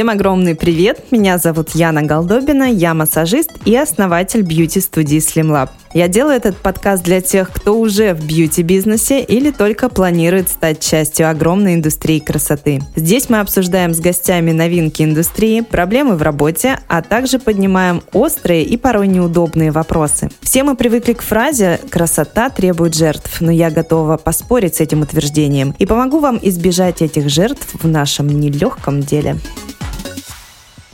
Всем огромный привет! Меня зовут Яна Голдобина, я массажист и основатель бьюти-студии Slim Lab. Я делаю этот подкаст для тех, кто уже в бьюти-бизнесе или только планирует стать частью огромной индустрии красоты. Здесь мы обсуждаем с гостями новинки индустрии, проблемы в работе, а также поднимаем острые и порой неудобные вопросы. Все мы привыкли к фразе «красота требует жертв», но я готова поспорить с этим утверждением и помогу вам избежать этих жертв в нашем нелегком деле.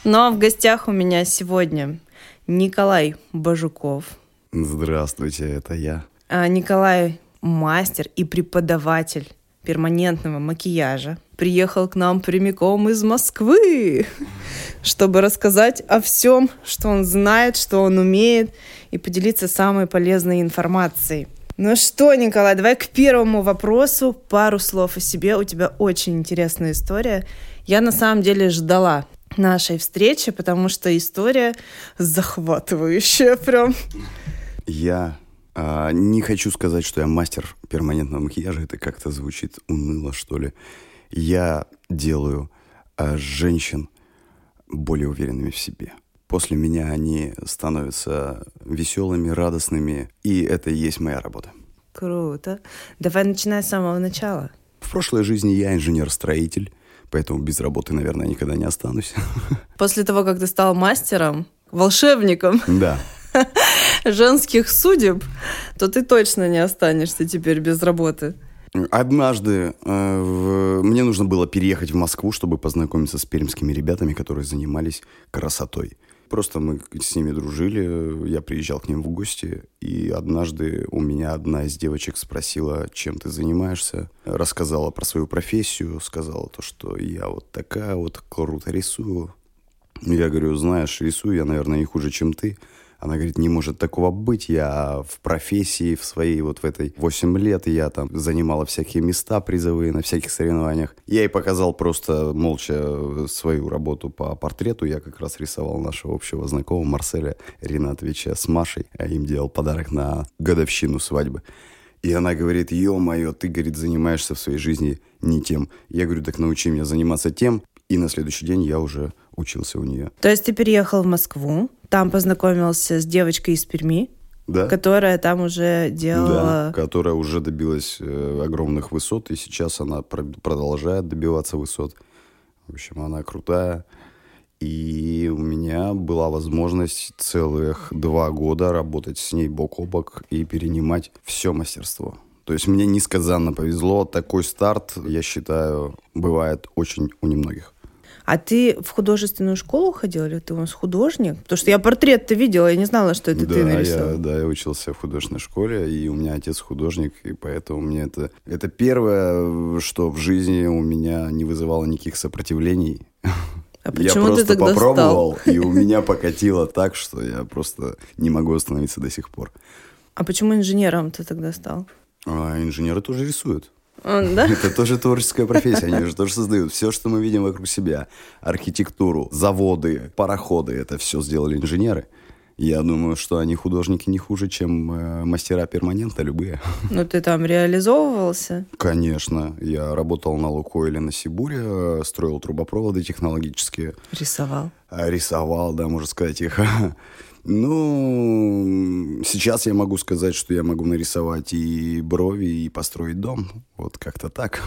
Но в гостях у меня сегодня Николай Бажуков. Здравствуйте, это я. А Николай мастер и преподаватель перманентного макияжа. Приехал к нам прямиком из Москвы, чтобы рассказать о всем, что он знает, что он умеет, и поделиться самой полезной информацией. Ну что, Николай, давай к первому вопросу. Пару слов о себе. У тебя очень интересная история. Я на самом деле ждала нашей встречи, потому что история захватывающая прям. Я а, не хочу сказать, что я мастер перманентного макияжа. Это как-то звучит уныло, что ли. Я делаю а, женщин более уверенными в себе. После меня они становятся веселыми, радостными, и это и есть моя работа. Круто. Давай начинай с самого начала. В прошлой жизни я инженер-строитель поэтому без работы, наверное, никогда не останусь. После того, как ты стал мастером, волшебником, да. женских судеб, то ты точно не останешься теперь без работы. Однажды э, в... мне нужно было переехать в Москву, чтобы познакомиться с пермскими ребятами, которые занимались красотой. Просто мы с ними дружили, я приезжал к ним в гости, и однажды у меня одна из девочек спросила, чем ты занимаешься, рассказала про свою профессию, сказала то, что я вот такая вот, круто рисую. Я говорю, знаешь, рисую я, наверное, не хуже, чем ты. Она говорит, не может такого быть, я в профессии в своей вот в этой 8 лет, я там занимала всякие места призовые на всяких соревнованиях. Я ей показал просто молча свою работу по портрету, я как раз рисовал нашего общего знакомого Марселя Ринатовича с Машей, а им делал подарок на годовщину свадьбы. И она говорит, ё-моё, ты, говорит, занимаешься в своей жизни не тем. Я говорю, так научи меня заниматься тем. И на следующий день я уже учился у нее. То есть ты переехал в Москву, там познакомился с девочкой из Перми, да. которая там уже делала... Да, которая уже добилась э, огромных высот, и сейчас она пр- продолжает добиваться высот. В общем, она крутая. И у меня была возможность целых два года работать с ней бок о бок и перенимать все мастерство. То есть мне несказанно повезло. Такой старт, я считаю, бывает очень у немногих. А ты в художественную школу ходил или ты у нас художник? Потому что я портрет-то видела, я не знала, что это да, ты нарисовал. Я, да, я учился в художественной школе, и у меня отец художник, и поэтому мне это... Это первое, что в жизни у меня не вызывало никаких сопротивлений. А почему я просто ты тогда попробовал, стал? и у меня покатило так, что я просто не могу остановиться до сих пор. А почему инженером ты тогда стал? А инженеры тоже рисуют. Он, да? Это тоже творческая профессия, они же тоже создают. Все, что мы видим вокруг себя, архитектуру, заводы, пароходы, это все сделали инженеры. Я думаю, что они художники не хуже, чем э, мастера перманента любые. Ну, ты там реализовывался? Конечно. Я работал на Лукойле на Сибуре, э, строил трубопроводы технологические. Рисовал? А, рисовал, да, можно сказать их. Ну, сейчас я могу сказать, что я могу нарисовать и брови, и построить дом. Вот как-то так.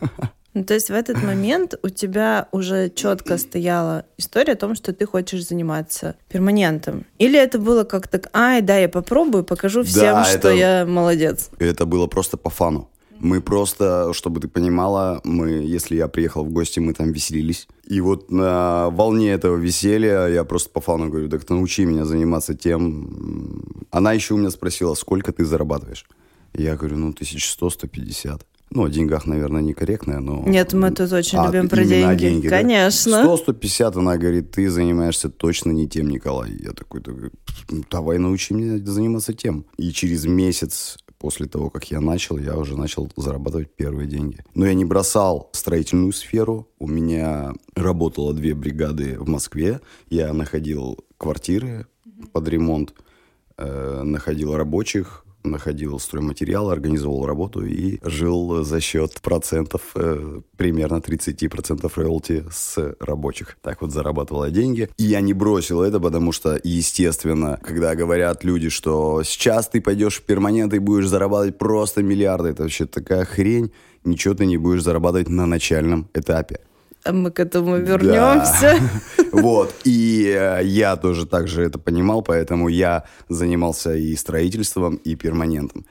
Ну, то есть в этот момент у тебя уже четко стояла история о том, что ты хочешь заниматься перманентом. Или это было как то ай, да, я попробую, покажу всем, Да, что это- я молодец. Это было просто по фану. Мы просто, чтобы ты понимала, мы, если я приехал в гости, мы там веселились. И вот на волне этого веселья я просто по фану говорю, так научи меня заниматься тем. Она еще у меня спросила, сколько ты зарабатываешь? Я говорю, ну, 1100-150. Ну, о деньгах, наверное, некорректное, но... Нет, мы тут очень А, любим про деньги. да? Конечно. 100-150, она говорит, ты занимаешься точно не тем, Николай. Я такой, такой, «Ну, давай научи меня заниматься тем. И через месяц после того, как я начал, я уже начал зарабатывать первые деньги. Но я не бросал строительную сферу. У меня работало две бригады в Москве. Я находил квартиры под ремонт, э, находил рабочих, находил стройматериалы, организовал работу и жил за счет процентов, э, примерно 30% роялти с рабочих. Так вот зарабатывала деньги. И я не бросил это, потому что, естественно, когда говорят люди, что сейчас ты пойдешь в перманент и будешь зарабатывать просто миллиарды, это вообще такая хрень, ничего ты не будешь зарабатывать на начальном этапе. Мы к этому вернемся. Да. Вот. И э, я тоже так же это понимал, поэтому я занимался и строительством, и перманентом.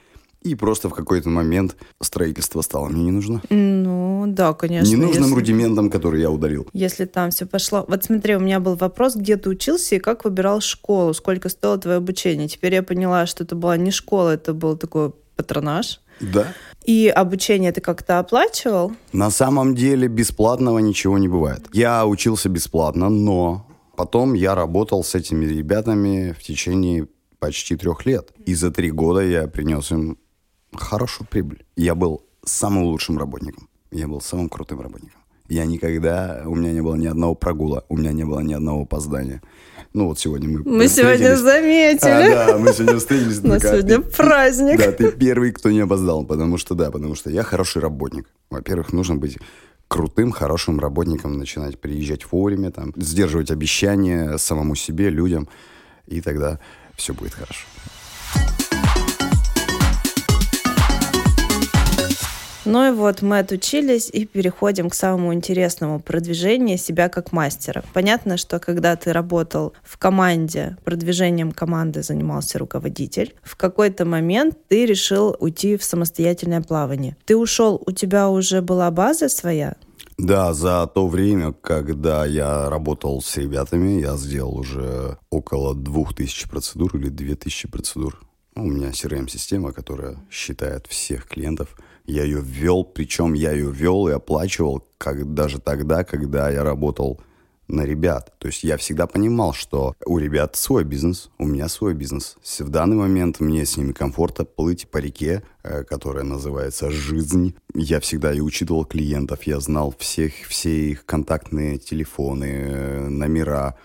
И просто в какой-то момент строительство стало мне не нужно. Ну, да, конечно. Ненужным если... рудиментом, который я ударил. Если там все пошло. Вот смотри, у меня был вопрос, где ты учился и как выбирал школу, сколько стоило твое обучение. Теперь я поняла, что это была не школа, это был такой патронаж. Да. И обучение ты как-то оплачивал? На самом деле бесплатного ничего не бывает. Я учился бесплатно, но потом я работал с этими ребятами в течение почти трех лет. И за три года я принес им хорошую прибыль. Я был самым лучшим работником. Я был самым крутым работником. Я никогда, у меня не было ни одного прогула, у меня не было ни одного опоздания. Ну вот сегодня мы Мы сегодня заметили. А, да, мы сегодня встретились. У нас сегодня праздник. Да, ты первый, кто не опоздал, потому что, да, потому что я хороший работник. Во-первых, нужно быть крутым, хорошим работником, начинать приезжать вовремя, там, сдерживать обещания самому себе, людям, и тогда все будет хорошо. Ну и вот мы отучились и переходим к самому интересному продвижению себя как мастера. Понятно, что когда ты работал в команде, продвижением команды занимался руководитель, в какой-то момент ты решил уйти в самостоятельное плавание. Ты ушел, у тебя уже была база своя? Да, за то время, когда я работал с ребятами, я сделал уже около 2000 процедур или 2000 процедур. У меня CRM-система, которая считает всех клиентов – я ее ввел, причем я ее ввел и оплачивал как, даже тогда, когда я работал на ребят. То есть я всегда понимал, что у ребят свой бизнес, у меня свой бизнес. В данный момент мне с ними комфортно плыть по реке, э, которая называется «Жизнь». Я всегда и учитывал клиентов, я знал всех, все их контактные телефоны, э, номера.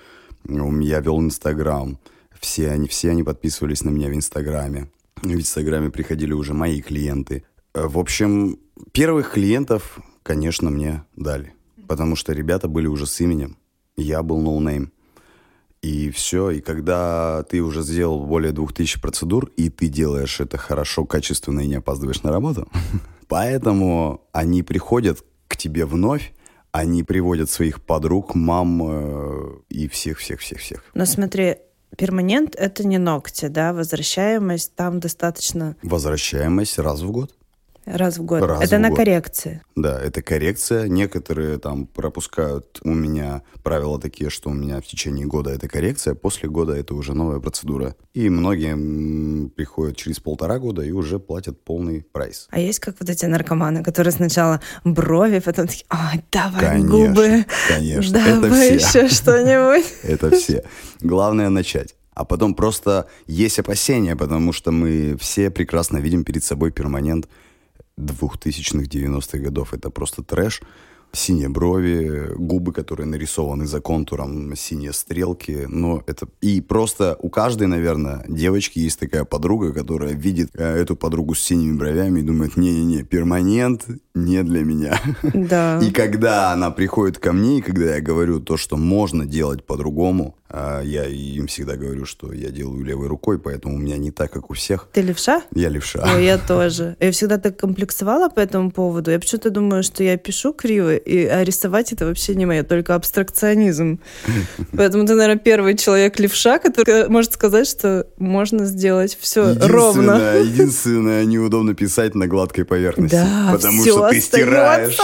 Я вел Инстаграм. Все они, все они подписывались на меня в Инстаграме. В Инстаграме приходили уже мои клиенты. Э, в общем, первых клиентов, конечно, мне дали. Потому что ребята были уже с именем. Я был no name. И все. И когда ты уже сделал более двух тысяч процедур, и ты делаешь это хорошо, качественно и не опаздываешь на работу, поэтому они приходят к тебе вновь, они приводят своих подруг, мам э, и всех-всех-всех-всех. Но смотри, перманент — это не ногти, да? Возвращаемость там достаточно... Возвращаемость раз в год. Раз в год. Раз это в на год. коррекции. Да, это коррекция. Некоторые там пропускают. У меня правила такие, что у меня в течение года это коррекция, после года это уже новая процедура. И многие приходят через полтора года и уже платят полный прайс. А есть как вот эти наркоманы, которые сначала брови, потом такие, ой, давай конечно, губы, конечно. давай это все. еще что-нибудь. Это все. Главное начать. А потом просто есть опасения, потому что мы все прекрасно видим перед собой перманент 2000-х, 90-х годов. Это просто трэш. Синие брови, губы, которые нарисованы за контуром, синие стрелки. Но это... И просто у каждой, наверное, девочки есть такая подруга, которая видит э, эту подругу с синими бровями и думает, не-не-не, перманент не для меня. Да. И когда она приходит ко мне, и когда я говорю то, что можно делать по-другому, я им всегда говорю, что я делаю левой рукой, поэтому у меня не так, как у всех. Ты левша? Я левша. Ой, я тоже. Я всегда так комплексовала по этому поводу. Я почему-то думаю, что я пишу криво, и, а рисовать это вообще не мое, только абстракционизм. Поэтому ты, наверное, первый человек левша, который может сказать, что можно сделать все ровно. Единственное, неудобно писать на гладкой поверхности. Да, потому что ты стираешь.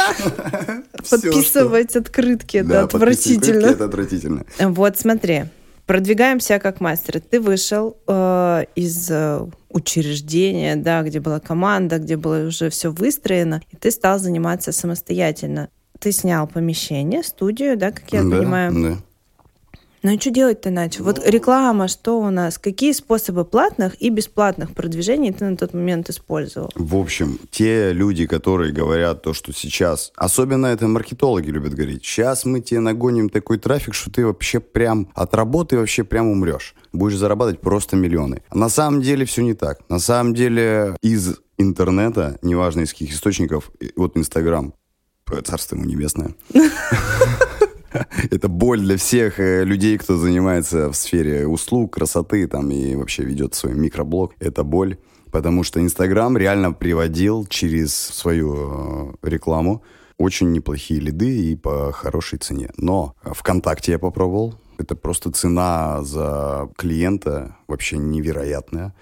Подписывать открытки, это отвратительно. Это отвратительно. Вот смотри, продвигаемся как мастер. Ты вышел э, из э, учреждения, да, где была команда, где было уже все выстроено, и ты стал заниматься самостоятельно. Ты снял помещение, студию, да, как я да, понимаю. Да. Ну и что делать-то иначе? Вот Ну. реклама, что у нас? Какие способы платных и бесплатных продвижений ты на тот момент использовал? В общем, те люди, которые говорят то, что сейчас, особенно это маркетологи любят говорить, сейчас мы тебе нагоним такой трафик, что ты вообще прям от работы вообще прям умрешь. Будешь зарабатывать просто миллионы. На самом деле все не так. На самом деле из интернета, неважно из каких источников, вот Инстаграм, царство ему небесное, это боль для всех э, людей, кто занимается в сфере услуг, красоты там и вообще ведет свой микроблог. Это боль. Потому что Инстаграм реально приводил через свою э, рекламу очень неплохие лиды и по хорошей цене. Но ВКонтакте я попробовал. Это просто цена за клиента вообще невероятная.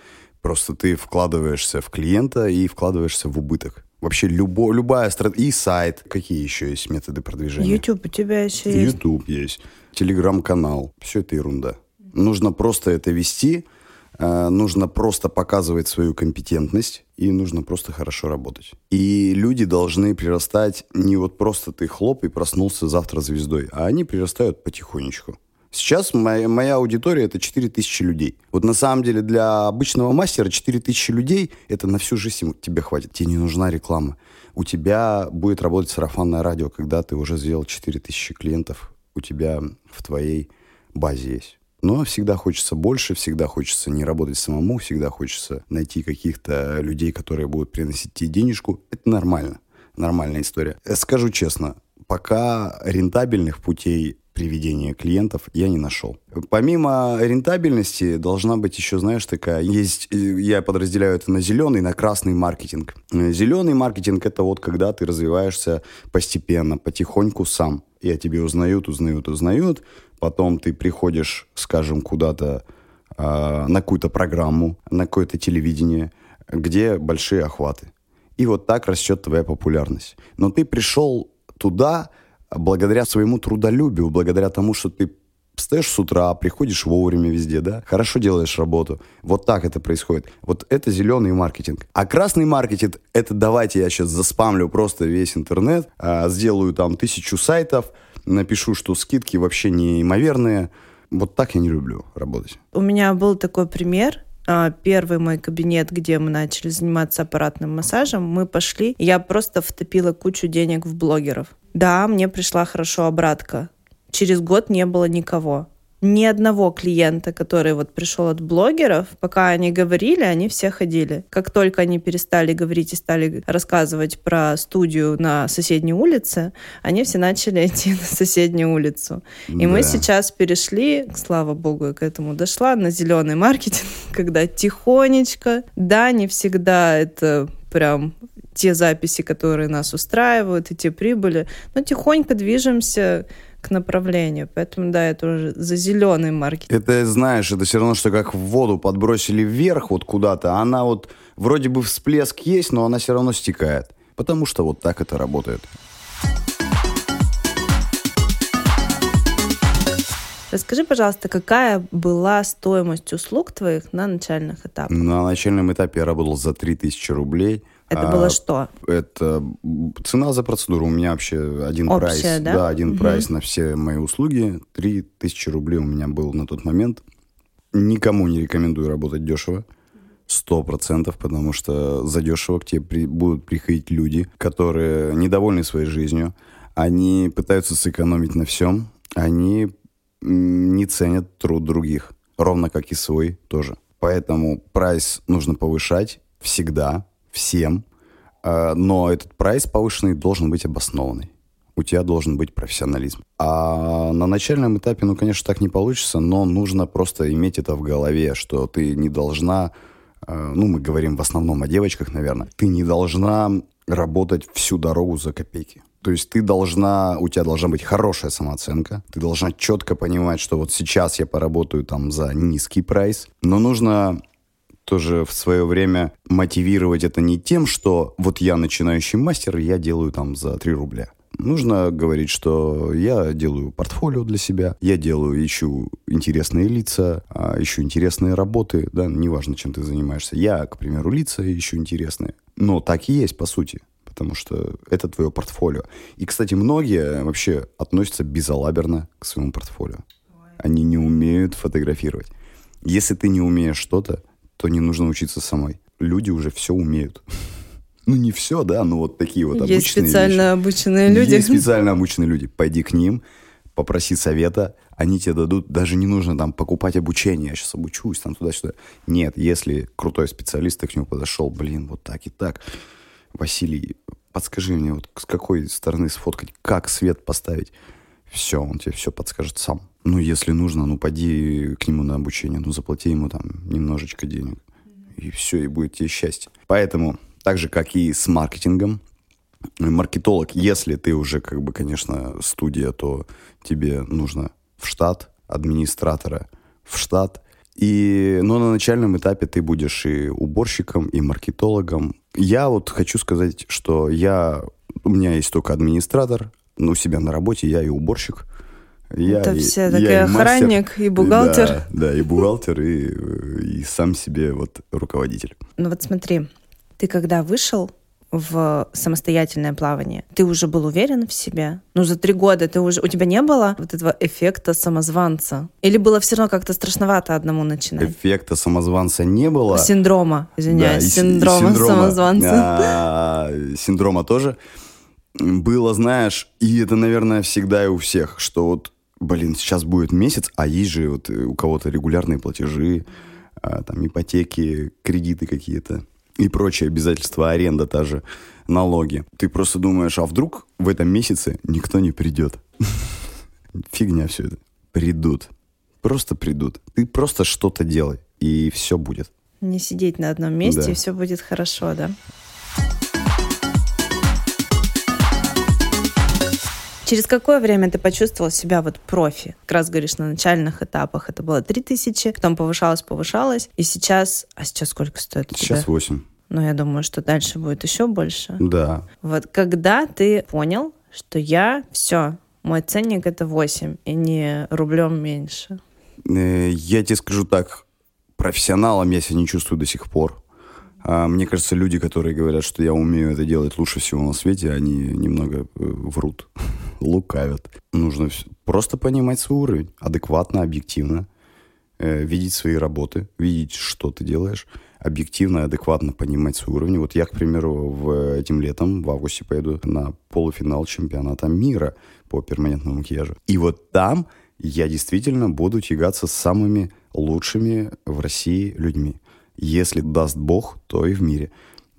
Просто ты вкладываешься в клиента и вкладываешься в убыток. Вообще любо, любая стратегия. И сайт. Какие еще есть методы продвижения? YouTube у тебя еще есть? YouTube есть, телеграм-канал. Все это ерунда. Нужно просто это вести, э, нужно просто показывать свою компетентность и нужно просто хорошо работать. И люди должны прирастать не вот просто ты хлоп и проснулся завтра звездой, а они прирастают потихонечку. Сейчас моя, моя аудитория это 4000 людей. Вот на самом деле для обычного мастера 4000 людей это на всю жизнь тебе хватит. Тебе не нужна реклама. У тебя будет работать сарафанное радио, когда ты уже сделал 4000 клиентов. У тебя в твоей базе есть. Но всегда хочется больше, всегда хочется не работать самому, всегда хочется найти каких-то людей, которые будут приносить тебе денежку. Это нормально. Нормальная история. Э, Скажу честно, пока рентабельных путей приведения клиентов я не нашел. Помимо рентабельности должна быть еще, знаешь, такая, есть, э, я подразделяю это на зеленый, на красный маркетинг. Э, Зеленый маркетинг это вот когда ты развиваешься постепенно, потихоньку сам. И о тебе узнают, узнают, узнают. Потом ты приходишь, скажем, куда-то а, на какую-то программу, на какое-то телевидение, где большие охваты. И вот так растет твоя популярность. Но ты пришел туда благодаря своему трудолюбию, благодаря тому, что ты встаешь с утра, приходишь вовремя везде, да, хорошо делаешь работу. Вот так это происходит. Вот это зеленый маркетинг. А красный маркетинг, это давайте я сейчас заспамлю просто весь интернет, а, сделаю там тысячу сайтов, напишу, что скидки вообще неимоверные. Вот так я не люблю работать. У меня был такой пример. А, Первый мой кабинет, где мы начали заниматься аппаратным массажем, мы пошли, я просто втопила кучу денег в блогеров. Да, мне пришла хорошо обратка. Через год не было никого. Ни одного клиента, который вот пришел от блогеров, пока они говорили, они все ходили. Как только они перестали говорить и стали рассказывать про студию на соседней улице, они все начали идти на соседнюю улицу. И мы Да. сейчас перешли, слава богу, я к этому дошла, на зеленый маркетинг, когда тихонечко, да, не всегда это прям те записи, которые нас устраивают, и те прибыли, но тихонько движемся к направлению. Поэтому, да, это уже за зеленый маркетинг. Это, знаешь, это все равно, что как в воду подбросили вверх вот куда-то, а она вот вроде бы всплеск есть, но она все равно стекает. Потому что вот так это работает. Расскажи, пожалуйста, какая была стоимость услуг твоих на начальных этапах? На начальном этапе я работал за 3000 рублей. Это А, было что? Это цена за процедуру. У меня вообще один Общая, прайс. да? один Мгм. прайс на все мои услуги. 3000 рублей у меня был на тот момент. Никому не рекомендую работать дешево. Сто процентов, потому что задешево к тебе при- будут приходить люди, которые недовольны своей жизнью. Они пытаются сэкономить на всем. Они не ценят труд других. Ровно как и свой тоже. Поэтому прайс нужно повышать всегда, всем. Э, Но этот прайс повышенный должен быть обоснованный. У тебя должен быть профессионализм. А на начальном этапе, ну, конечно, так не получится, но нужно просто иметь это в голове, что ты не должна, э, ну, мы говорим в основном о девочках, наверное, ты не должна работать всю дорогу за копейки. То есть ты должна, у тебя должна быть хорошая самооценка, ты должна четко понимать, что вот сейчас я поработаю там за низкий прайс, но нужно тоже в свое время мотивировать это не тем, что вот я начинающий мастер, я делаю там за 3 рубля. Нужно говорить, что я делаю портфолио для себя, я делаю, ищу интересные лица, а, ищу интересные работы, да, неважно, чем ты занимаешься. Я, к примеру, лица ищу интересные. Но так и есть, по сути, потому что это твое портфолио. И, кстати, многие вообще относятся безалаберно к своему портфолио. они не умеют фотографировать. Если ты не умеешь что-то, то не нужно учиться самой. Люди уже все умеют. Ну, не все, да, но вот такие вот обычные Есть специально вещи. обученные люди. Есть специально обученные люди. Пойди к ним, попроси совета, они тебе дадут, даже не нужно там покупать обучение, я сейчас обучусь, там туда-сюда. Нет, если крутой специалист, ты к нему подошел, блин, вот так и так. Василий, подскажи мне, вот с какой стороны сфоткать, как свет поставить. Все, он тебе все подскажет сам. Ну, если нужно, ну, пойди к нему на обучение, ну, заплати ему там немножечко денег. И все, и будет тебе счастье. Поэтому, так же, как и с маркетингом, маркетолог, если ты уже, как бы, конечно, студия, то тебе нужно в штат администратора, в штат. И, но на начальном этапе ты будешь и уборщиком, и маркетологом. Я вот хочу сказать, что я, у меня есть только администратор, у себя на работе я и уборщик. Я Это и, все я и мастер. и бухгалтер. Да, да, и бухгалтер, и, и сам себе вот руководитель. Ну вот смотри, ты когда вышел в самостоятельное плавание, ты уже был уверен в себе? Ну, за три года ты уже... У тебя не было вот этого эффекта самозванца? Или было все равно как-то страшновато одному начинать? Эффекта самозванца не было. Синдрома, Да, извиняюсь, и с- и синдрома, самозванца. а, синдрома тоже. Было, знаешь, и это, наверное, всегда и у всех, что вот, блин, сейчас будет месяц, а есть же вот э, у кого-то регулярные платежи, а, там ипотеки, кредиты какие-то и прочие обязательства, аренда та же, налоги. Ты просто думаешь, а вдруг в этом месяце никто не придет? Фигня все это. Придут. Просто придут. Ты просто что-то делай, и все будет. Не сидеть на одном месте, Да. и все будет хорошо, да? Через какое время ты почувствовал себя вот профи? Как раз говоришь, на начальных этапах это было 3000, потом повышалось, повышалось, и сейчас... А сейчас сколько стоит Сейчас тебя? 8. Ну, я думаю, что дальше будет еще больше. Да. Вот когда ты понял, что я все, мой ценник это 8, и не рублем меньше. Э, Я тебе скажу так, профессионалом я себя не чувствую до сих пор. А, Мне кажется, люди, которые говорят, что я умею это делать лучше всего на свете, они немного э, врут, лукавят. Нужно просто понимать свой уровень, адекватно, объективно, э, видеть свои работы, видеть, что ты делаешь, объективно адекватно понимать свой уровень. Вот я, к примеру, в, этим летом, в августе, поеду на полуфинал чемпионата мира по перманентному макияжу. И вот там я действительно буду тягаться с самыми лучшими в России людьми. Если даст Бог, то и в мире.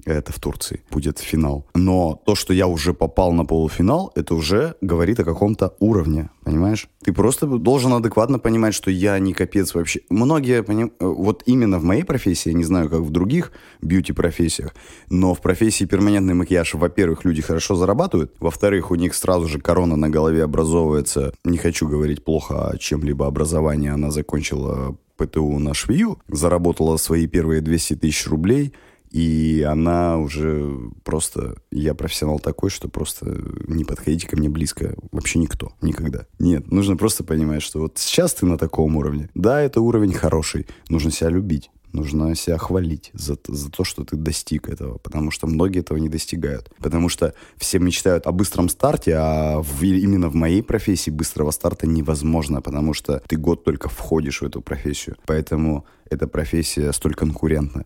Это в Турции будет финал. Но то, что я уже попал на полуфинал, это уже говорит о каком-то уровне, понимаешь? Ты просто должен адекватно понимать, что я не капец вообще. Многие, поним... э, вот именно в моей профессии, я не знаю, как в других бьюти-профессиях, но в профессии перманентный макияж, во-первых, люди хорошо зарабатывают, во-вторых, у них сразу же корона на голове образовывается. Не хочу говорить плохо о чем-либо образовании, она закончила ПТУ на швею, заработала свои первые 200 тысяч рублей, и она уже просто... Я профессионал такой, что просто не подходите ко мне близко вообще никто, никогда. Нет, нужно просто понимать, что вот сейчас ты на таком уровне. Да, это уровень хороший, нужно себя любить. Нужно себя хвалить за, за то, что ты достиг этого, потому что многие этого не достигают. Потому что все мечтают о быстром старте, а в- именно в моей профессии быстрого старта невозможно, потому что ты год только входишь в эту профессию. Поэтому эта профессия столь конкурентна.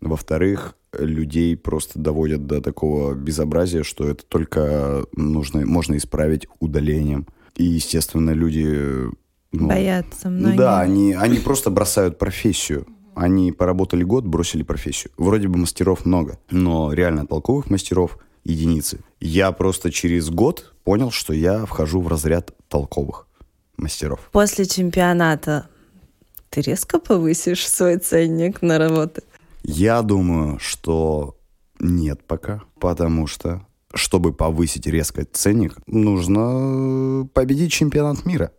Во-вторых, людей просто доводят до такого безобразия, что это только нужно, можно исправить удалением. И, естественно, люди... ну, Боятся ну многие. да, они, они просто бросают профессию. Они поработали год, бросили профессию. Вроде бы мастеров много, но реально толковых мастеров единицы. Я просто через год понял, что я вхожу в разряд толковых мастеров. После чемпионата ты резко повысишь свой ценник на работы? Я думаю, что нет пока, потому что чтобы повысить резко ценник, нужно победить чемпионат мира.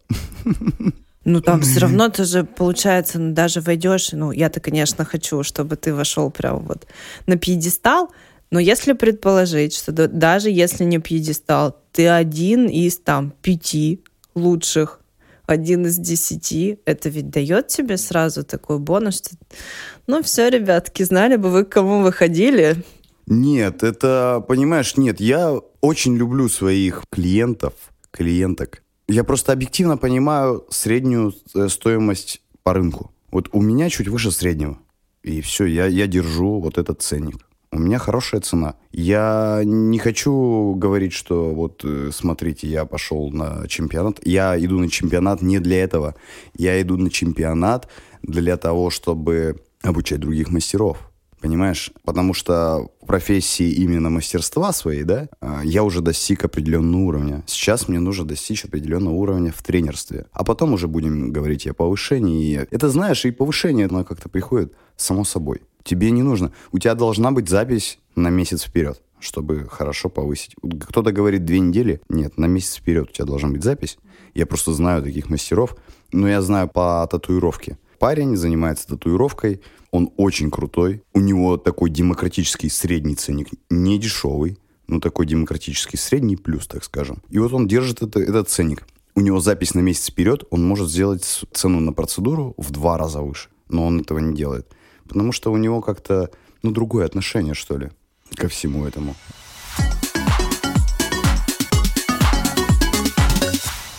Ну, там все равно ты же, получается, ну, даже войдешь, ну, я-то, конечно, хочу, чтобы ты вошел прям вот на пьедестал, но если предположить, что да- даже если не пьедестал, ты один из там пяти лучших, один из десяти, это ведь дает тебе сразу такой бонус, что ну все, ребятки, знали бы вы, к кому выходили. Нет, это, понимаешь, нет, я очень люблю своих клиентов, клиенток. Я просто объективно понимаю среднюю э, стоимость по рынку. Вот у меня чуть выше среднего. И все, я, я держу вот этот ценник. У меня хорошая цена. Я не хочу говорить, что вот э, смотрите, я пошел на чемпионат. Я иду на чемпионат не для этого. Я иду на чемпионат для того, чтобы обучать других мастеров. Понимаешь? Потому что в профессии именно мастерства своей, да, а, я уже достиг определенного уровня. Сейчас мне нужно достичь определенного уровня в тренерстве. А потом уже будем говорить о повышении. Это, знаешь, и повышение, оно как-то приходит само собой. Тебе не нужно. У тебя должна быть запись на месяц вперед чтобы хорошо повысить. Кто-то говорит две недели. Нет, на месяц вперед у тебя должна быть запись. Я просто знаю таких мастеров. Но я знаю по татуировке. Парень занимается татуировкой, он очень крутой. У него такой демократический средний ценник, не дешевый, но такой демократический средний плюс, так скажем. И вот он держит это, этот ценник. У него запись на месяц вперед, он может сделать цену на процедуру в два раза выше. Но он этого не делает. Потому что у него как-то, ну, другое отношение, что ли, ко всему этому.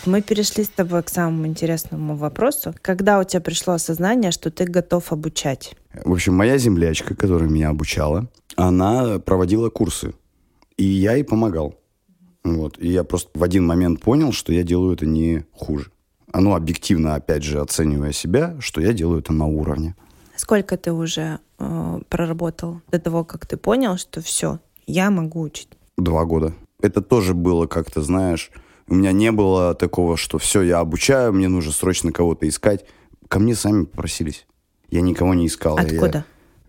Мы перешли с тобой к самому интересному вопросу. Когда у тебя пришло осознание, что ты готов обучать? В общем, моя землячка, которая меня обучала, она проводила курсы. И я ей помогал. Вот. И я просто в один момент понял, что я делаю это не хуже. Оно объективно, опять же, оценивая себя, что я делаю это на уровне. Сколько ты уже э, проработал до того, как ты понял, что все, я могу учить? Два года. Это тоже было как-то, знаешь, у меня не было такого, что все, я обучаю, мне нужно срочно кого-то искать. Ко мне сами попросились. Я никого не искал. Откуда?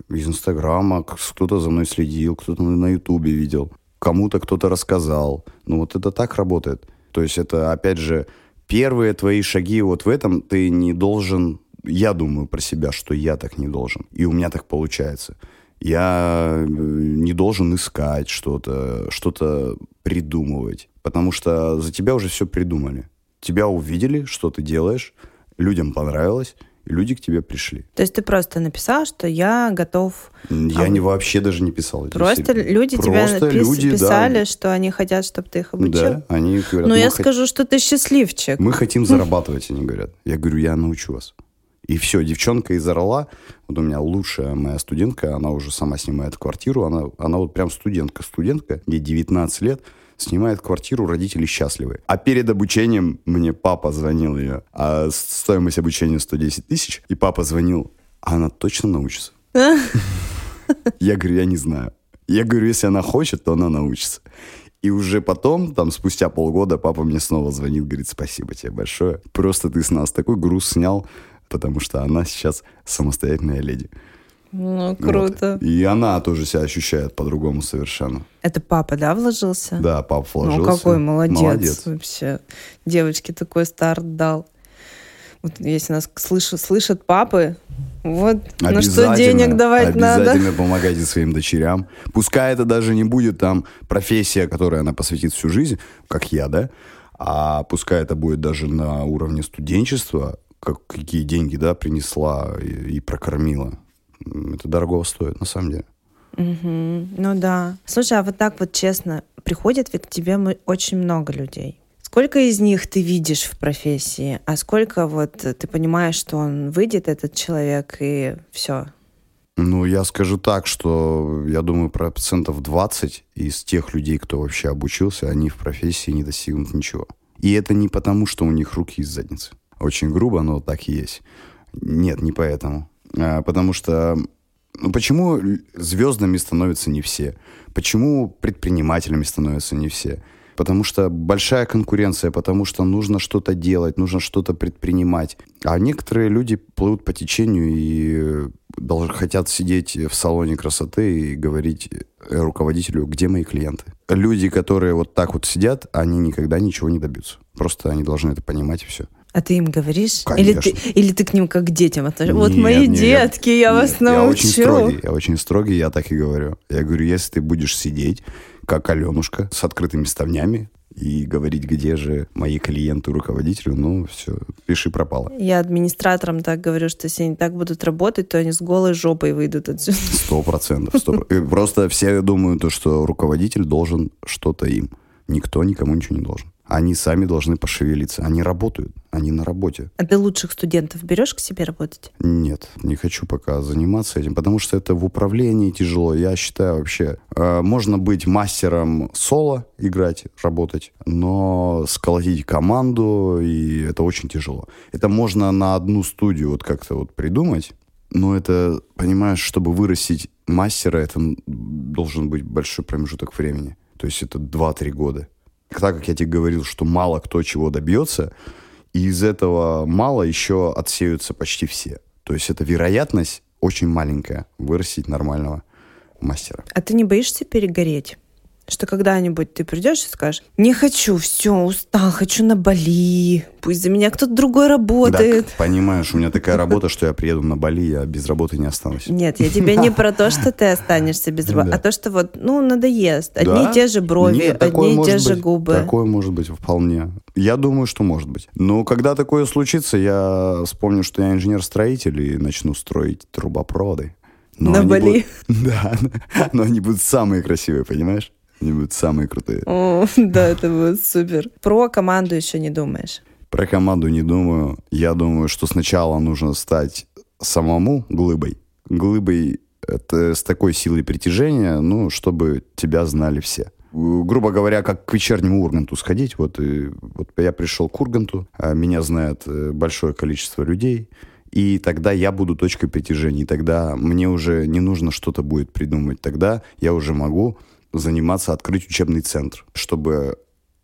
Я из Инстаграма, кто-то за мной следил, кто-то на Ютубе видел, кому-то кто-то рассказал. Ну вот это так работает. То есть это, опять же, первые твои шаги вот в этом ты не должен... Я думаю про себя, что я так не должен. И у меня так получается. Я э, не должен искать что-то, что-то придумывать потому что за тебя уже все придумали. Тебя увидели, что ты делаешь, людям понравилось, и люди к тебе пришли. То есть ты просто написал, что я готов... Я а... не вообще даже не писал. Просто люди просто тебя напис... люди, писали, да. что они хотят, чтобы ты их обучил? Да, они говорят... Ну, я хот... скажу, что ты счастливчик. Мы хотим зарабатывать, они говорят. Я говорю, я научу вас. И все, девчонка из Орла, вот у меня лучшая моя студентка, она уже сама снимает квартиру, она, она вот прям студентка, студентка, ей 19 лет, снимает квартиру, родители счастливы. А перед обучением мне папа звонил ее, а стоимость обучения 110 тысяч, и папа звонил, а она точно научится? Я говорю, я не знаю. Я говорю, если она хочет, то она научится. И уже потом, там, спустя полгода, папа мне снова звонит, говорит, спасибо тебе большое. Просто ты с нас такой груз снял, потому что она сейчас самостоятельная леди. Ну, круто. Вот. И она тоже себя ощущает по-другому совершенно. Это папа, да, вложился? Да, папа вложился. Ну, какой молодец, молодец. вообще. Девочке такой старт дал. Вот если нас слышат, слышат папы, вот на что денег давать обязательно надо. Обязательно помогайте своим дочерям. Пускай это даже не будет там профессия, которой она посвятит всю жизнь, как я, да, а пускай это будет даже на уровне студенчества, как, какие деньги, да, принесла и, и прокормила это дорого стоит, на самом деле. Угу. Ну да. Слушай, а вот так вот честно, приходит ведь к тебе очень много людей. Сколько из них ты видишь в профессии, а сколько вот ты понимаешь, что он выйдет, этот человек, и все? Ну, я скажу так, что я думаю, процентов 20 из тех людей, кто вообще обучился, они в профессии не достигнут ничего. И это не потому, что у них руки из задницы. Очень грубо, но так и есть. Нет, не поэтому. А, потому что ну, почему звездами становятся не все? Почему предпринимателями становятся не все? Потому что большая конкуренция, потому что нужно что-то делать, нужно что-то предпринимать. А некоторые люди плывут по течению и должны, хотят сидеть в салоне красоты и говорить руководителю, где мои клиенты. Люди, которые вот так вот сидят, они никогда ничего не добьются. Просто они должны это понимать и все. А ты им говоришь? Конечно. Или ты, или ты к ним как к детям относишься? Вот мои нет, детки, я, я вас научу. Я очень строгий, я очень строгий, я так и говорю. Я говорю, если ты будешь сидеть, как Аленушка, с открытыми ставнями, и говорить, где же мои клиенты, руководителю, ну, все, пиши пропало. Я администраторам так говорю, что если они так будут работать, то они с голой жопой выйдут отсюда. Сто процентов. Просто все думают, что руководитель должен что-то им. Никто никому ничего не должен. Они сами должны пошевелиться. Они работают, они на работе. А ты лучших студентов берешь к себе работать? Нет, не хочу пока заниматься этим, потому что это в управлении тяжело. Я считаю вообще, э, можно быть мастером соло, играть, работать, но сколотить команду, и это очень тяжело. Это можно на одну студию вот как-то вот придумать, но это, понимаешь, чтобы вырастить мастера, это должен быть большой промежуток времени. То есть это 2-3 года так как я тебе говорил, что мало кто чего добьется, и из этого мало еще отсеются почти все. То есть это вероятность очень маленькая вырастить нормального мастера. А ты не боишься перегореть? Что когда-нибудь ты придешь и скажешь, не хочу, все, устал, хочу на Бали, пусть за меня кто-то другой работает. Да, понимаешь, у меня такая работа, что я приеду на Бали, я без работы не останусь. Нет, я тебе не про то, что ты останешься без работы, а то, что вот, ну, надоест. Одни и те же брови, одни и те же губы. Такое может быть вполне. Я думаю, что может быть. Но когда такое случится, я вспомню, что я инженер-строитель и начну строить трубопроводы. Но на Бали? Будут, да, но они будут самые красивые, понимаешь? Будут самые крутые. О, да, это будет супер. Про команду еще не думаешь? Про команду не думаю. Я думаю, что сначала нужно стать самому глыбой. Глыбой это с такой силой притяжения, ну, чтобы тебя знали все. Грубо говоря, как к вечернему Урганту сходить. Вот, и, вот я пришел к Урганту, а меня знает э, большое количество людей, и тогда я буду точкой притяжения. И тогда мне уже не нужно что-то будет придумывать. Тогда я уже могу заниматься, открыть учебный центр, чтобы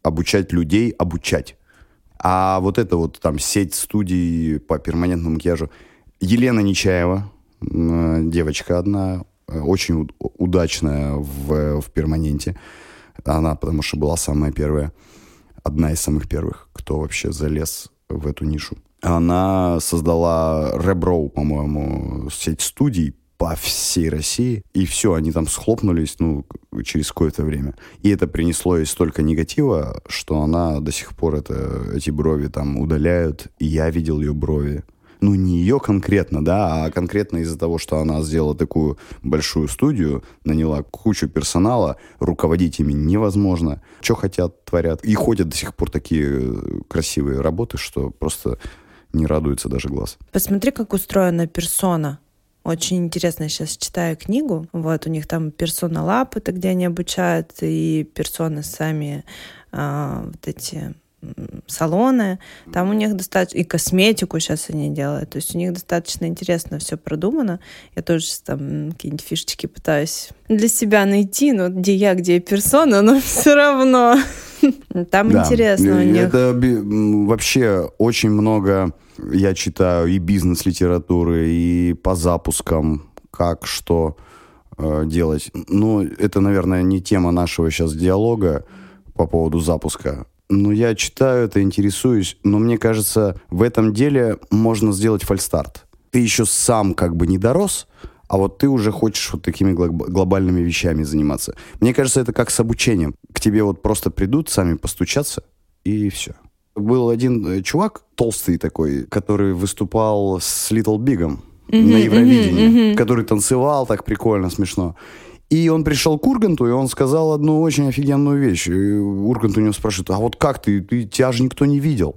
обучать людей обучать. А вот это вот там сеть студий по перманентному макияжу. Елена Нечаева, девочка одна, очень удачная в, в перманенте. Она, потому что была самая первая, одна из самых первых, кто вообще залез в эту нишу. Она создала Rebrow, по-моему, сеть студий по всей России, и все, они там схлопнулись, ну, через какое-то время. И это принесло ей столько негатива, что она до сих пор это, эти брови там удаляют, и я видел ее брови. Ну, не ее конкретно, да, а конкретно из-за того, что она сделала такую большую студию, наняла кучу персонала, руководить ими невозможно. Что хотят, творят. И ходят до сих пор такие красивые работы, что просто не радуется даже глаз. Посмотри, как устроена персона очень интересно, я сейчас читаю книгу. Вот у них там персона лап, это где они обучают, и персоны сами а, вот эти салоны, там у них достаточно, и косметику сейчас они делают, то есть у них достаточно интересно все продумано. Я тоже там какие-нибудь фишечки пытаюсь для себя найти, но где я, где персона, но все равно. Там да. интересно у них. Это вообще очень много я читаю и бизнес-литературы, и по запускам, как, что э, делать. Ну, это, наверное, не тема нашего сейчас диалога по поводу запуска. Но я читаю это, интересуюсь. Но мне кажется, в этом деле можно сделать фальстарт. Ты еще сам как бы не дорос, а вот ты уже хочешь вот такими глобальными вещами заниматься. Мне кажется, это как с обучением. К тебе вот просто придут, сами постучаться, и все. Был один э, чувак, толстый такой, который выступал с Little Big'ом mm-hmm, на Евровидении, mm-hmm, mm-hmm. который танцевал так прикольно, смешно. И он пришел к Урганту, и он сказал одну очень офигенную вещь. И Ургант у него спрашивает, а вот как ты? ты тебя же никто не видел.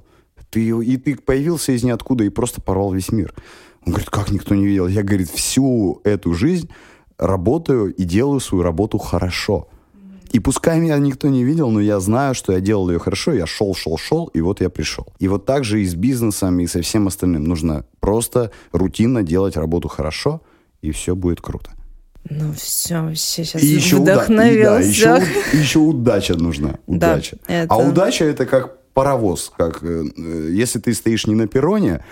Ты, и ты появился из ниоткуда и просто порвал весь мир. Он говорит, как никто не видел? Я, говорит, всю эту жизнь работаю и делаю свою работу хорошо. И пускай меня никто не видел, но я знаю, что я делал ее хорошо, я шел, шел, шел, и вот я пришел. И вот так же и с бизнесом, и со всем остальным. Нужно просто рутинно делать работу хорошо, и все будет круто. Ну все, вообще сейчас и еще вдохновился. И, да, еще, еще удача нужна. Удача. Да, это... А удача это как паровоз. Как, э, если ты стоишь не на перроне, Э,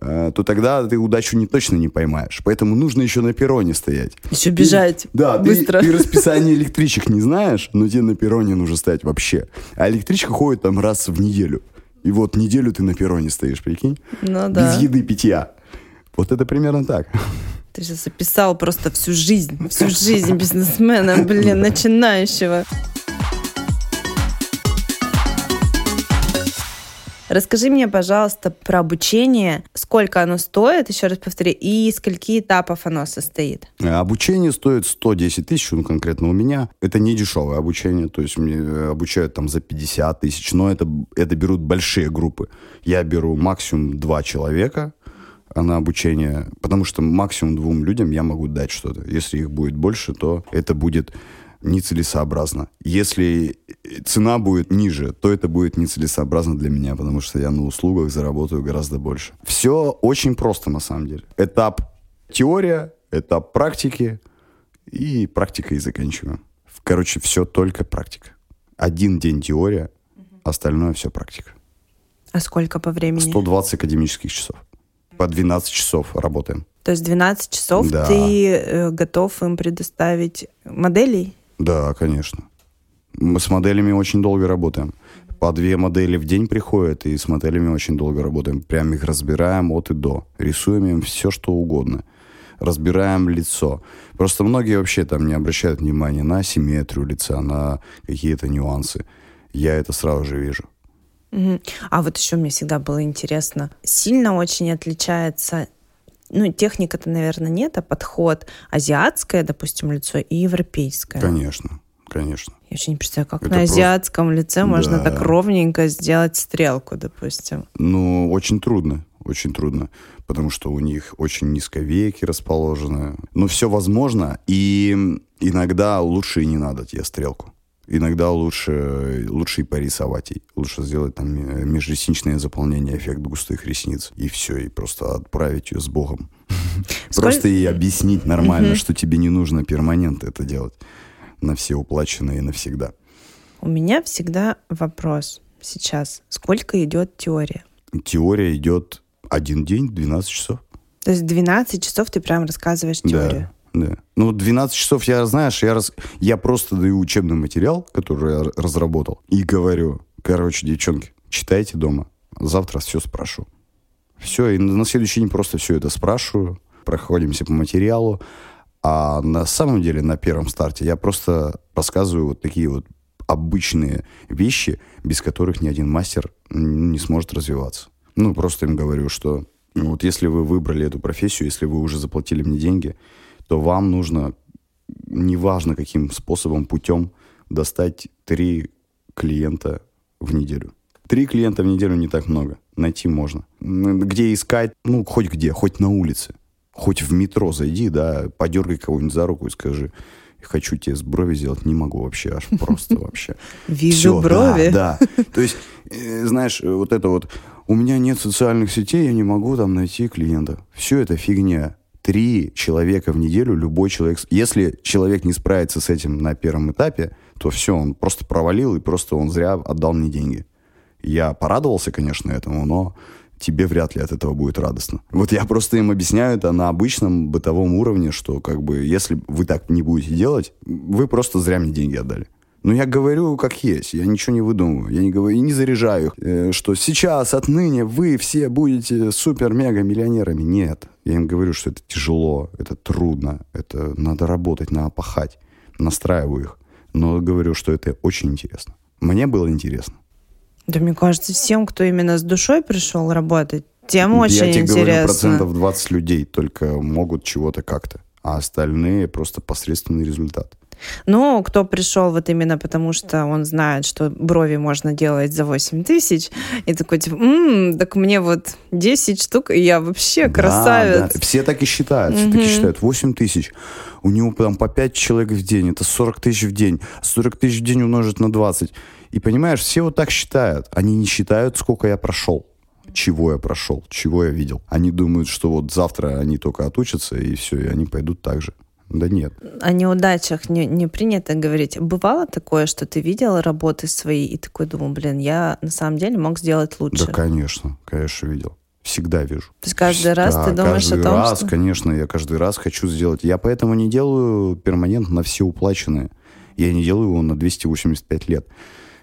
то тогда ты удачу не точно не поймаешь. Поэтому нужно еще на перроне стоять. Еще бежать. Ты, да, быстро. Ты, ты расписание электричек не знаешь, но тебе на перроне нужно стоять вообще. А электричка ходит там раз в неделю. И вот неделю ты на перроне стоишь, прикинь? Ну да. Без еды, питья. Вот это примерно так. Ты сейчас описал просто всю жизнь, всю жизнь бизнесмена, блин, начинающего. Расскажи мне, пожалуйста, про обучение. Сколько оно стоит, еще раз повтори, и из скольки этапов оно состоит? Обучение стоит 110 тысяч, ну, конкретно у меня. Это не дешевое обучение, то есть мне обучают там за 50 тысяч, но это, это берут большие группы. Я беру максимум два человека, на обучение, потому что максимум двум людям я могу дать что-то. Если их будет больше, то это будет нецелесообразно. Если цена будет ниже, то это будет нецелесообразно для меня, потому что я на услугах заработаю гораздо больше. Все очень просто на самом деле. Этап теория, этап практики и практикой заканчиваем. Короче, все только практика. Один день теория, остальное все практика. А сколько по времени? 120 академических часов. По 12 часов работаем. То есть 12 часов да. ты э, готов им предоставить моделей? Да, конечно. Мы с моделями очень долго работаем. По две модели в день приходят, и с моделями очень долго работаем. Прям их разбираем от и до. Рисуем им все, что угодно. Разбираем лицо. Просто многие вообще там не обращают внимания на симметрию лица, на какие-то нюансы. Я это сразу же вижу. А вот еще мне всегда было интересно, сильно очень отличается ну, техника-то, наверное, нет, а подход азиатское, допустим, лицо и европейское. Конечно, конечно. Я вообще не представляю, как Это на азиатском просто... лице можно да. так ровненько сделать стрелку, допустим. Ну, очень трудно, очень трудно, потому что у них очень низко веки расположены. Но все возможно, и иногда лучше и не надо тебе стрелку. Иногда лучше, лучше и порисовать ей. Лучше сделать там э, межресничное заполнение, эффект густых ресниц. И все, и просто отправить ее с Богом. Просто ей объяснить нормально, что тебе не нужно перманент это делать. На все уплаченные навсегда. У меня всегда вопрос сейчас. Сколько идет теория? Теория идет один день, 12 часов. То есть 12 часов ты прям рассказываешь теорию? Да. Ну, 12 часов я, знаешь, я, раз, я просто даю учебный материал, который я разработал, и говорю, короче, девчонки, читайте дома, завтра все спрошу. Все, и на следующий день просто все это спрашиваю, проходимся по материалу, а на самом деле на первом старте я просто рассказываю вот такие вот обычные вещи, без которых ни один мастер не сможет развиваться. Ну, просто им говорю, что вот если вы выбрали эту профессию, если вы уже заплатили мне деньги, то вам нужно, неважно каким способом, путем, достать три клиента в неделю. Три клиента в неделю не так много. Найти можно. Где искать? Ну, хоть где, хоть на улице. Хоть в метро зайди, да, подергай кого-нибудь за руку и скажи, хочу тебе с брови сделать, не могу вообще, аж просто вообще. Вижу брови. Да, да. То есть, э, знаешь, вот это вот, у меня нет социальных сетей, я не могу там найти клиента. Все это фигня три человека в неделю любой человек... Если человек не справится с этим на первом этапе, то все, он просто провалил, и просто он зря отдал мне деньги. Я порадовался, конечно, этому, но тебе вряд ли от этого будет радостно. Вот я просто им объясняю это на обычном бытовом уровне, что как бы если вы так не будете делать, вы просто зря мне деньги отдали. Ну, я говорю, как есть. Я ничего не выдумываю. Я не говорю и не заряжаю их, э, что сейчас, отныне вы все будете супер-мега-миллионерами. Нет. Я им говорю, что это тяжело, это трудно, это надо работать, надо пахать. Настраиваю их. Но говорю, что это очень интересно. Мне было интересно. Да, мне кажется, всем, кто именно с душой пришел работать, тем очень интересно. Я тебе интересно. говорю, процентов 20 людей только могут чего-то как-то, а остальные просто посредственный результат. Ну, кто пришел вот именно потому, что он знает, что брови можно делать за 8 тысяч, и такой, типа, м-м, так мне вот 10 штук, и я вообще красавец. Да, да. Все так и считают, все mm так и считают. 8 тысяч. У него там по 5 человек в день, это 40 тысяч в день. 40 тысяч в день умножить на 20. И понимаешь, все вот так считают. Они не считают, сколько я прошел чего я прошел, чего я видел. Они думают, что вот завтра они только отучатся, и все, и они пойдут так же. Да нет. О неудачах не, не принято говорить. Бывало такое, что ты видел работы свои и такой думал, блин, я на самом деле мог сделать лучше? Да, конечно, конечно, видел. Всегда вижу. То есть каждый раз да, ты думаешь о том, Каждый раз, что... конечно, я каждый раз хочу сделать. Я поэтому не делаю перманент на все уплаченные. Я не делаю его на 285 лет.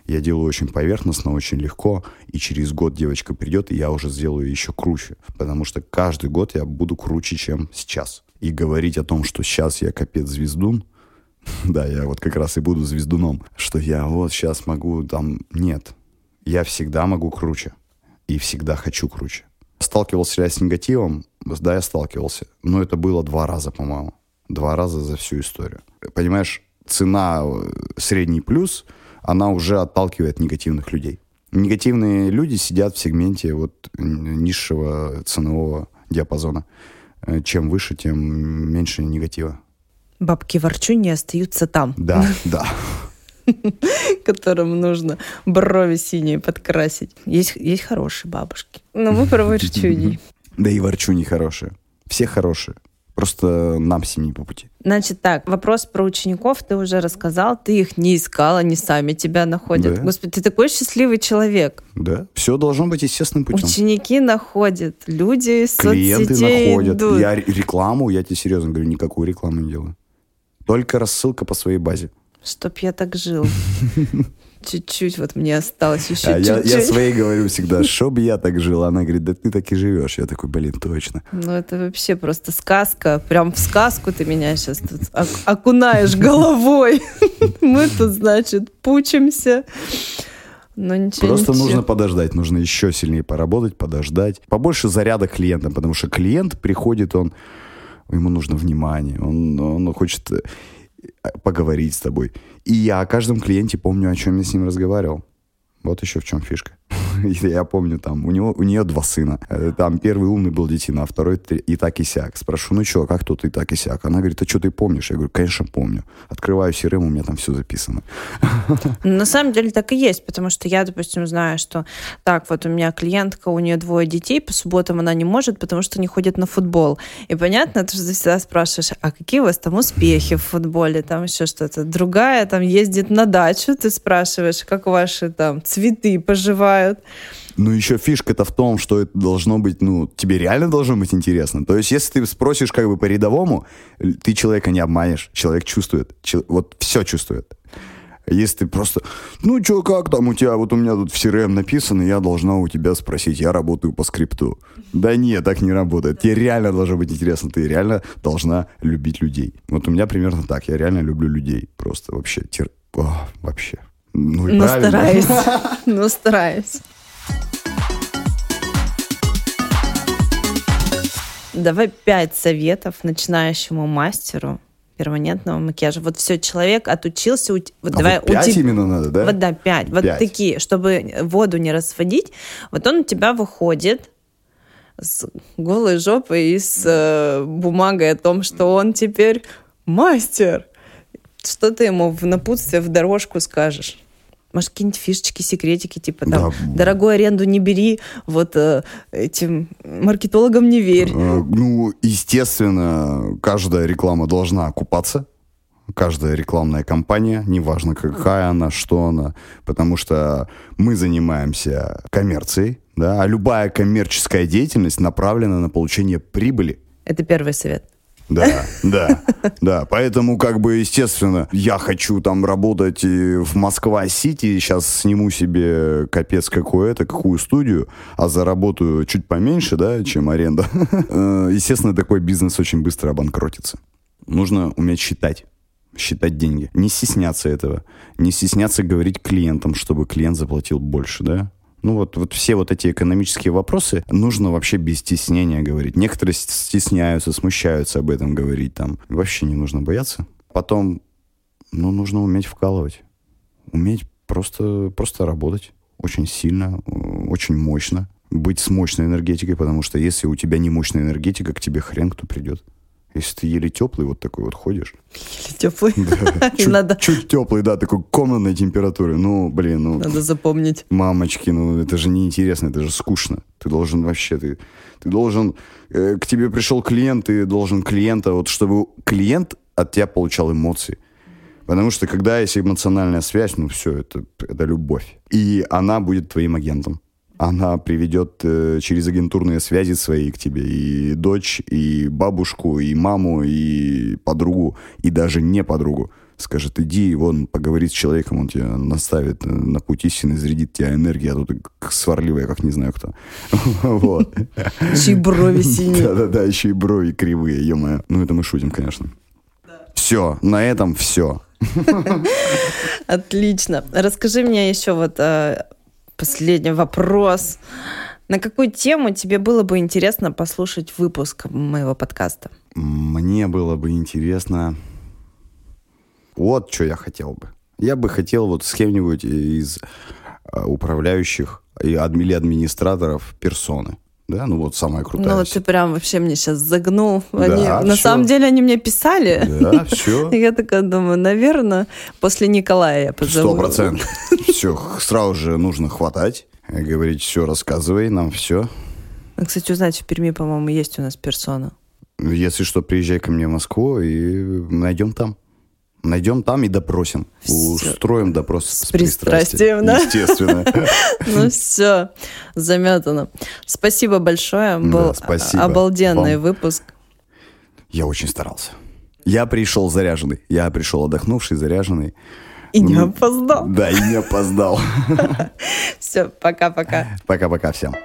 Я делаю очень поверхностно, очень легко, и через год девочка придет, и я уже сделаю еще круче, потому что каждый год я буду круче, чем сейчас и говорить о том, что сейчас я капец звездун, да, я вот как раз и буду звездуном, что я вот сейчас могу там... Нет, я всегда могу круче. и всегда хочу круче. Сталкивался ли я с негативом? Да, я сталкивался. Но это было два раза, по-моему. Два раза за всю историю. Понимаешь, цена э, средний плюс, она уже отталкивает негативных людей. Негативные люди сидят в сегменте вот низшего ценового диапазона. Э, чем выше, тем меньше негатива. Бабки ворчу не остаются там. Да, да. Которым нужно брови синие подкрасить. Есть, есть хорошие бабушки. Но мы про ворчуней. Да и ворчуни хорошие. Все хорошие. Просто нам с ними по пути. Значит так, вопрос про учеников ты уже рассказал, ты их не искал, они сами тебя находят. Да. Господи, ты такой счастливый человек. Да, все должно быть естественным путем. Ученики находят, люди из Клиенты находят. Идут. Я рекламу, я тебе серьезно говорю, никакую рекламу не делаю. Только рассылка по своей базе. Чтоб я так жил. Чуть-чуть вот мне осталось еще а чуть-чуть. Я, я своей говорю всегда, чтоб я так жил. Она говорит, да ты так и живешь. Я такой, блин, точно. Ну это вообще просто сказка. Прям в сказку ты меня сейчас тут окунаешь головой. Мы тут, значит, пучимся. Но ничего, Просто ничего. нужно подождать, нужно еще сильнее поработать, подождать. Побольше заряда клиента, потому что клиент приходит, он ему нужно внимание, он, он хочет поговорить с тобой. И я о каждом клиенте помню, о чем я с ним разговаривал. Вот еще в чем фишка. Я помню, там, у, него, у нее два сына. Э, там первый умный был детина, а второй и так и сяк. Спрошу, ну что, как тут и так и сяк? Она говорит, а что ты помнишь? Я говорю, конечно, помню. Открываю CRM, у меня там все записано. На самом деле так и есть, потому что я, допустим, знаю, что так, вот у меня клиентка, у нее двое детей, по субботам она не может, потому что не ходит на футбол. И понятно, ты всегда спрашиваешь, а какие у вас там успехи в футболе, там еще что-то. Другая там ездит на дачу, ты спрашиваешь, как ваши там цветы поживают. Ну, еще фишка-то в том, что это должно быть, ну, тебе реально должно быть интересно. То есть, если ты спросишь как бы по-рядовому, ты человека не обманешь. Человек чувствует. Чел- вот все чувствует. Если ты просто, ну, что, как там у тебя, вот у меня тут в CRM написано, я должна у тебя спросить, я работаю по скрипту. Да нет, так не работает. Тебе реально должно быть интересно, ты реально должна любить людей. Вот у меня примерно так, я реально люблю людей. Просто вообще, тер... О, вообще. Ну, и Но стараюсь. Но стараюсь. Давай пять советов начинающему мастеру перманентного макияжа. Вот все, человек отучился. Вот а давай, вот пять у именно надо, да? Вот да, пять. Вот такие, чтобы воду не расводить. Вот он у тебя выходит с голой жопой и с э, бумагой о том, что он теперь мастер. Что ты ему в напутствие, в дорожку скажешь? Может, какие-нибудь фишечки, секретики, типа там, да. дорогую аренду не бери, вот э, этим маркетологам не верь. Э, ну, естественно, каждая реклама должна окупаться. Каждая рекламная кампания, неважно какая она, что она, потому что мы занимаемся коммерцией, да, а любая коммерческая деятельность направлена на получение прибыли. Это первый совет. Да, да, да. Поэтому, как бы, естественно, я хочу там работать в Москва-Сити, сейчас сниму себе капец какое-то, какую студию, а заработаю чуть поменьше, да, чем аренда. Э, естественно, такой бизнес очень быстро обанкротится. Нужно уметь считать считать деньги. Не стесняться этого. Не стесняться говорить клиентам, чтобы клиент заплатил больше, да? Ну вот, вот все вот эти экономические вопросы нужно вообще без стеснения говорить. Некоторые стесняются, смущаются об этом говорить. Там вообще не нужно бояться. Потом, ну, нужно уметь вкалывать. Уметь просто, просто работать очень сильно, очень мощно. Быть с мощной энергетикой, потому что если у тебя не мощная энергетика, к тебе хрен кто придет. Если ты еле теплый, вот такой вот ходишь. Еле теплый? Да. Чуть, Надо... чуть теплый, да, такой комнатной температуры. Ну, блин, ну... Надо запомнить. Мамочки, ну это же неинтересно, это же скучно. Ты должен вообще, ты, ты должен... Э, к тебе пришел клиент, ты должен клиента, вот чтобы клиент от тебя получал эмоции. Потому что когда есть эмоциональная связь, ну все, это, это любовь. И она будет твоим агентом она приведет э, через агентурные связи свои к тебе и дочь, и бабушку, и маму, и подругу, и даже не подругу. Скажет, иди, вон, поговори с человеком, он тебя наставит на путь истины, зарядит тебя энергия, а тут сварливая, как не знаю кто. Вот. Еще и брови синие. Да-да-да, еще и брови кривые, ё Ну, это мы шутим, конечно. Все, на этом все. Отлично. Расскажи мне еще вот э, последний вопрос. На какую тему тебе было бы интересно послушать выпуск моего подкаста? Мне было бы интересно... Вот что я хотел бы. Я бы хотел вот с кем-нибудь из а, управляющих и или администраторов персоны. Да, ну вот самая крутая. Ну, вот ты прям вообще мне сейчас загнул. Они, да, на самом деле они мне писали. Да, все. Я такая думаю, наверное, после Николая я позову. Сто процентов. Все, сразу же нужно хватать, говорить, все, рассказывай нам все. А, кстати, узнать, в Перми, по-моему, есть у нас персона. Если что, приезжай ко мне в Москву и найдем там. Найдем там и допросим. Все. Устроим допрос с, с пристрастием. да? Естественно. Ну все, заметано. Спасибо большое. Был обалденный выпуск. Я очень старался. Я пришел заряженный. Я пришел отдохнувший, заряженный. И не опоздал. Да, и не опоздал. Все, пока-пока. Пока-пока всем.